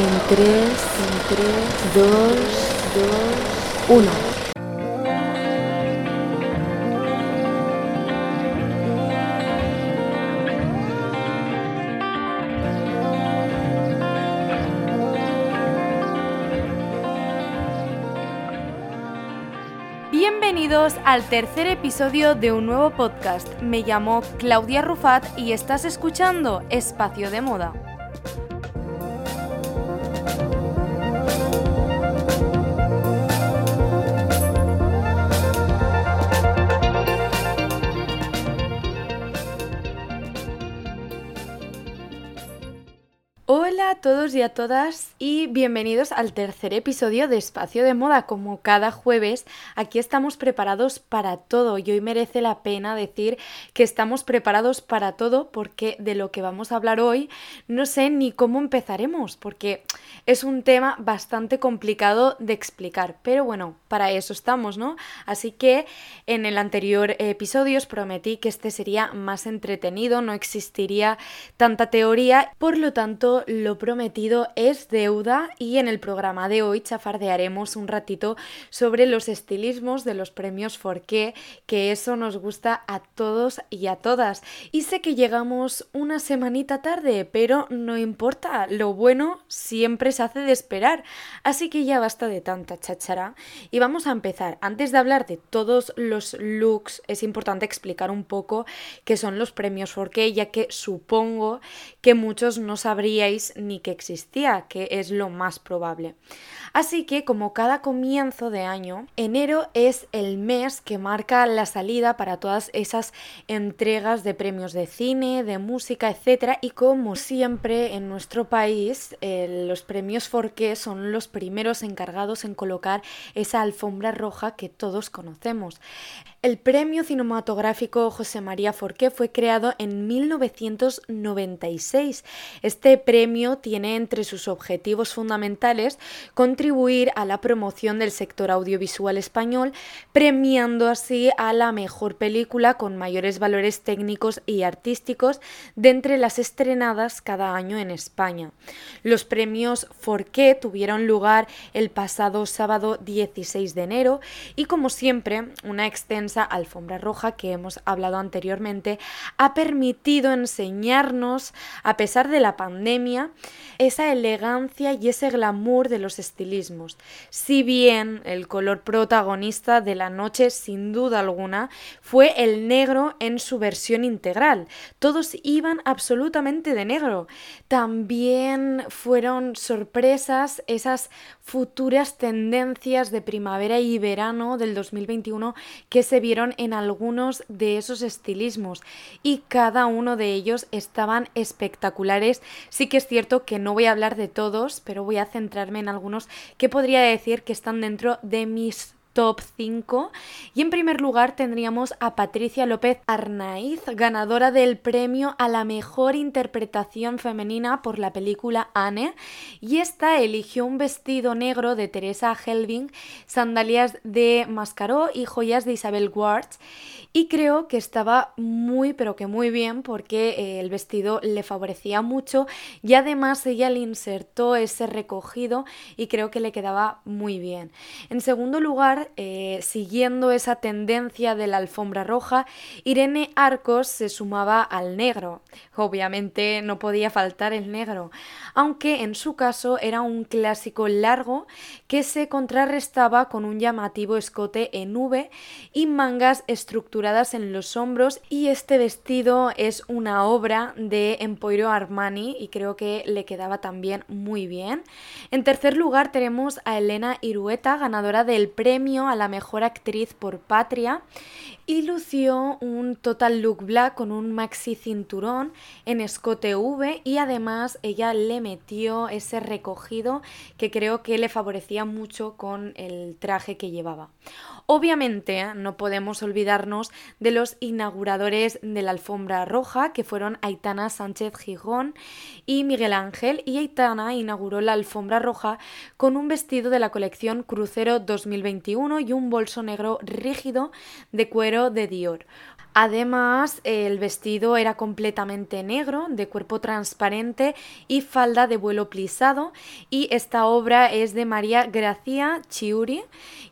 En 3, en 3, 2, 2, 1. Bienvenidos al tercer episodio de un nuevo podcast. Me llamo Claudia Rufat y estás escuchando Espacio de Moda. Hola a todos y a todas y bienvenidos al tercer episodio de Espacio de Moda. Como cada jueves, aquí estamos preparados para todo y hoy merece la pena decir que estamos preparados para todo porque de lo que vamos a hablar hoy no sé ni cómo empezaremos porque es un tema bastante complicado de explicar. Pero bueno, para eso estamos, ¿no? Así que en el anterior episodio os prometí que este sería más entretenido, no existiría tanta teoría, por lo tanto lo prometido es deuda y en el programa de hoy chafardearemos un ratito sobre los estilismos de los premios Forqué, que eso nos gusta a todos y a todas. Y sé que llegamos una semanita tarde, pero no importa, lo bueno siempre se hace de esperar. Así que ya basta de tanta cháchara y vamos a empezar. Antes de hablar de todos los looks, es importante explicar un poco qué son los premios Forqué, ya que supongo que muchos no ni que existía, que es lo más probable. Así que como cada comienzo de año, enero es el mes que marca la salida para todas esas entregas de premios de cine, de música, etc. Y como siempre en nuestro país, eh, los premios Forqué son los primeros encargados en colocar esa alfombra roja que todos conocemos. El premio cinematográfico José María Forqué fue creado en 1996. Este premio tiene entre sus objetivos fundamentales contribuir a la promoción del sector audiovisual español, premiando así a la mejor película con mayores valores técnicos y artísticos de entre las estrenadas cada año en España. Los premios Forqué tuvieron lugar el pasado sábado 16 de enero y como siempre una extensa alfombra roja que hemos hablado anteriormente ha permitido enseñarnos, a pesar de la pandemia, esa elegancia y ese glamour de los estilismos. Si bien el color protagonista de la noche, sin duda alguna, fue el negro en su versión integral. Todos iban absolutamente de negro. También fueron sorpresas esas futuras tendencias de primavera y verano del 2021 que se vieron en algunos de esos estilismos y cada uno de ellos estaban espectaculares. Que es cierto que no voy a hablar de todos, pero voy a centrarme en algunos que podría decir que están dentro de mis top 5. Y en primer lugar tendríamos a Patricia López Arnaiz, ganadora del premio a la mejor interpretación femenina por la película Anne. Y esta eligió un vestido negro de Teresa Helving, sandalias de Mascaró y joyas de Isabel Wards y creo que estaba muy pero que muy bien porque eh, el vestido le favorecía mucho y además ella le insertó ese recogido y creo que le quedaba muy bien. En segundo lugar, eh, siguiendo esa tendencia de la alfombra roja, Irene Arcos se sumaba al negro. Obviamente no podía faltar el negro, aunque en su caso era un clásico largo que se contrarrestaba con un llamativo escote en V y mangas estructuradas en los hombros y este vestido es una obra de Emporio Armani y creo que le quedaba también muy bien. En tercer lugar tenemos a Elena Irueta, ganadora del premio a la mejor actriz por Patria y lució un total look black con un maxi cinturón en escote V y además ella le metió ese recogido que creo que le favorecía mucho con el traje que llevaba. Obviamente no podemos olvidarnos de los inauguradores de la alfombra roja, que fueron Aitana Sánchez Gijón y Miguel Ángel, y Aitana inauguró la alfombra roja con un vestido de la colección Crucero 2021 y un bolso negro rígido de cuero de Dior. Además, el vestido era completamente negro, de cuerpo transparente y falda de vuelo plisado. Y esta obra es de María Gracia Chiuri.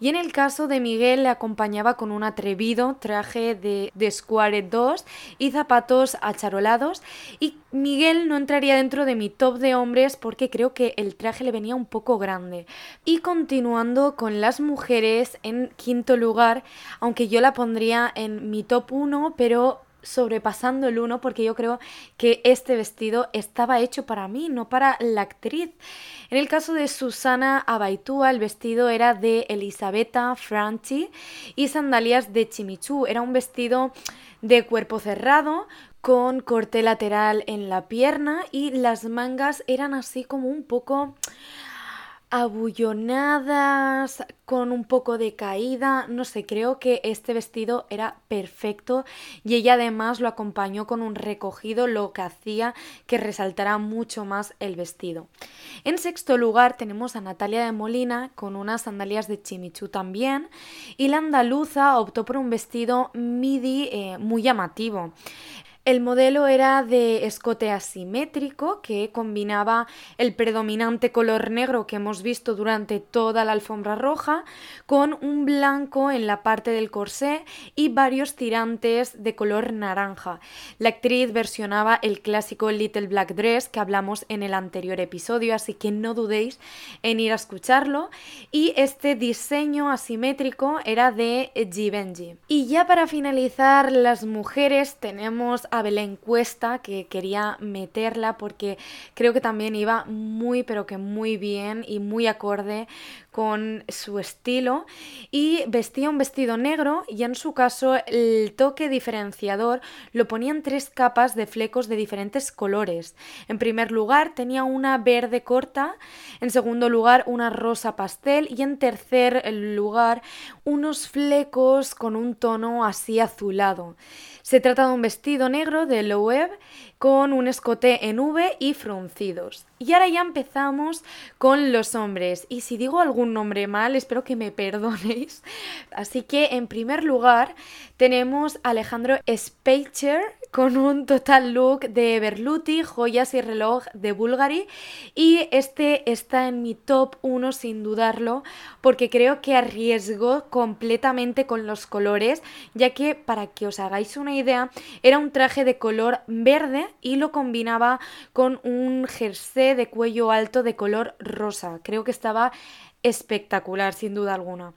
Y en el caso de Miguel le acompañaba con un atrevido traje de, de Square 2 y zapatos acharolados. Y Miguel no entraría dentro de mi top de hombres porque creo que el traje le venía un poco grande. Y continuando con las mujeres, en quinto lugar, aunque yo la pondría en mi top 1, pero sobrepasando el 1 porque yo creo que este vestido estaba hecho para mí, no para la actriz. En el caso de Susana Abaitúa, el vestido era de Elisabetta Franchi y sandalias de Chimichú. Era un vestido de cuerpo cerrado con corte lateral en la pierna y las mangas eran así como un poco abullonadas, con un poco de caída, no sé, creo que este vestido era perfecto y ella además lo acompañó con un recogido, lo que hacía que resaltara mucho más el vestido. En sexto lugar tenemos a Natalia de Molina con unas sandalias de chimichú también y la andaluza optó por un vestido midi eh, muy llamativo. El modelo era de escote asimétrico que combinaba el predominante color negro que hemos visto durante toda la alfombra roja con un blanco en la parte del corsé y varios tirantes de color naranja. La actriz versionaba el clásico Little Black Dress que hablamos en el anterior episodio, así que no dudéis en ir a escucharlo. Y este diseño asimétrico era de Givenchy. Y ya para finalizar, las mujeres tenemos a Belén Cuesta, que quería meterla porque creo que también iba muy, pero que muy bien y muy acorde con su estilo y vestía un vestido negro y en su caso el toque diferenciador lo ponía en tres capas de flecos de diferentes colores. En primer lugar tenía una verde corta, en segundo lugar una rosa pastel y en tercer lugar unos flecos con un tono así azulado. Se trata de un vestido negro de Loewe con un escote en V y fruncidos. Y ahora ya empezamos con los hombres. Y si digo algún nombre mal, espero que me perdonéis. Así que en primer lugar tenemos a Alejandro Speicher con un total look de Berluti, joyas y reloj de Bulgari. Y este está en mi top 1 sin dudarlo, porque creo que arriesgó completamente con los colores, ya que para que os hagáis una idea, era un traje de color verde y lo combinaba con un jersey de cuello alto de color rosa. Creo que estaba espectacular, sin duda alguna.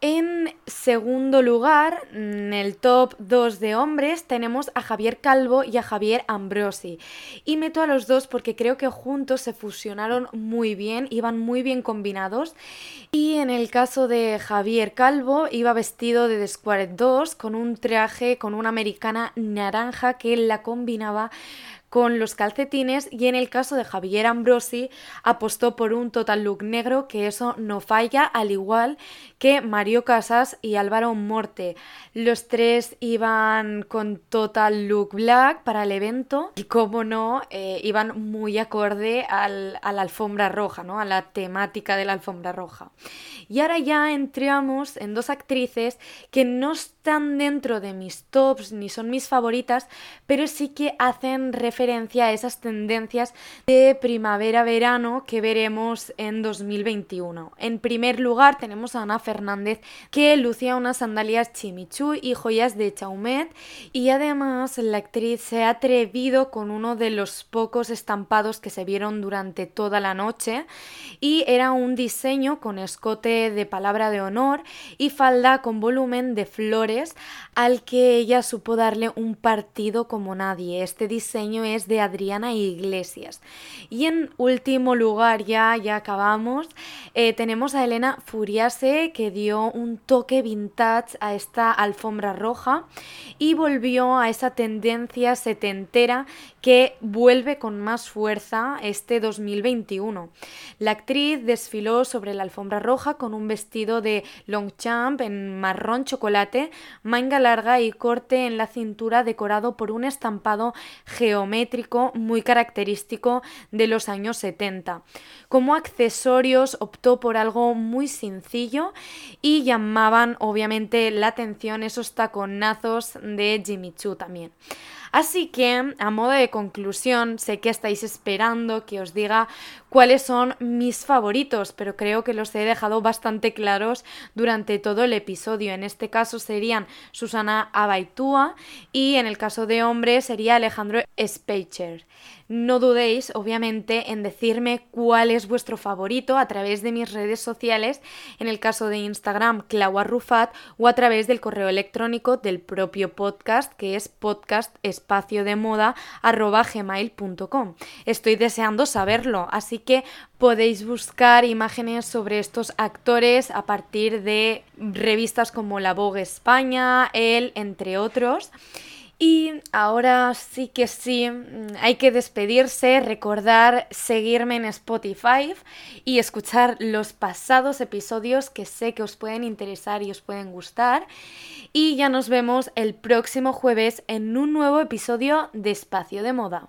En segundo lugar, en el top 2 de hombres, tenemos a Javier Calvo y a Javier Ambrosi. Y meto a los dos porque creo que juntos se fusionaron muy bien, iban muy bien combinados. Y en el caso de Javier Calvo, iba vestido de The Square 2 con un traje con una americana naranja que la combinaba con los calcetines y en el caso de Javier Ambrosi apostó por un total look negro que eso no falla al igual que Mario Casas y Álvaro Morte. Los tres iban con total look black para el evento y como no, eh, iban muy acorde al, a la alfombra roja, ¿no? a la temática de la alfombra roja. Y ahora ya entramos en dos actrices que no están dentro de mis tops ni son mis favoritas, pero sí que hacen referencia a esas tendencias de primavera-verano que veremos en 2021. En primer lugar tenemos a Ana Fernández que lucía unas sandalias chimichú y joyas de Chaumet y además la actriz se ha atrevido con uno de los pocos estampados que se vieron durante toda la noche y era un diseño con escote de palabra de honor y falda con volumen de flores al que ella supo darle un partido como nadie. Este diseño de Adriana Iglesias. Y en último lugar, ya, ya acabamos, eh, tenemos a Elena Furiase que dio un toque vintage a esta alfombra roja y volvió a esa tendencia setentera que vuelve con más fuerza este 2021. La actriz desfiló sobre la alfombra roja con un vestido de Longchamp en marrón chocolate, manga larga y corte en la cintura decorado por un estampado geométrico muy característico de los años 70. Como accesorios optó por algo muy sencillo y llamaban obviamente la atención esos taconazos de Jimmy Choo también. Así que, a modo de conclusión, sé que estáis esperando que os diga cuáles son mis favoritos, pero creo que los he dejado bastante claros durante todo el episodio. En este caso serían Susana Abaitua y en el caso de hombre sería Alejandro Speicher. No dudéis, obviamente, en decirme cuál es vuestro favorito a través de mis redes sociales, en el caso de Instagram, Clau Rufat, o a través del correo electrónico del propio podcast, que es podcastespaciodemoda.gmail.com. Estoy deseando saberlo, así que podéis buscar imágenes sobre estos actores a partir de revistas como La Vogue España, él, entre otros. Y ahora sí que sí, mm, hay que despedirse, recordar seguirme en Spotify y escuchar los pasados episodios que sé que os pueden interesar y os pueden gustar. Y ya nos vemos el próximo jueves en un nuevo episodio de Espacio de Moda.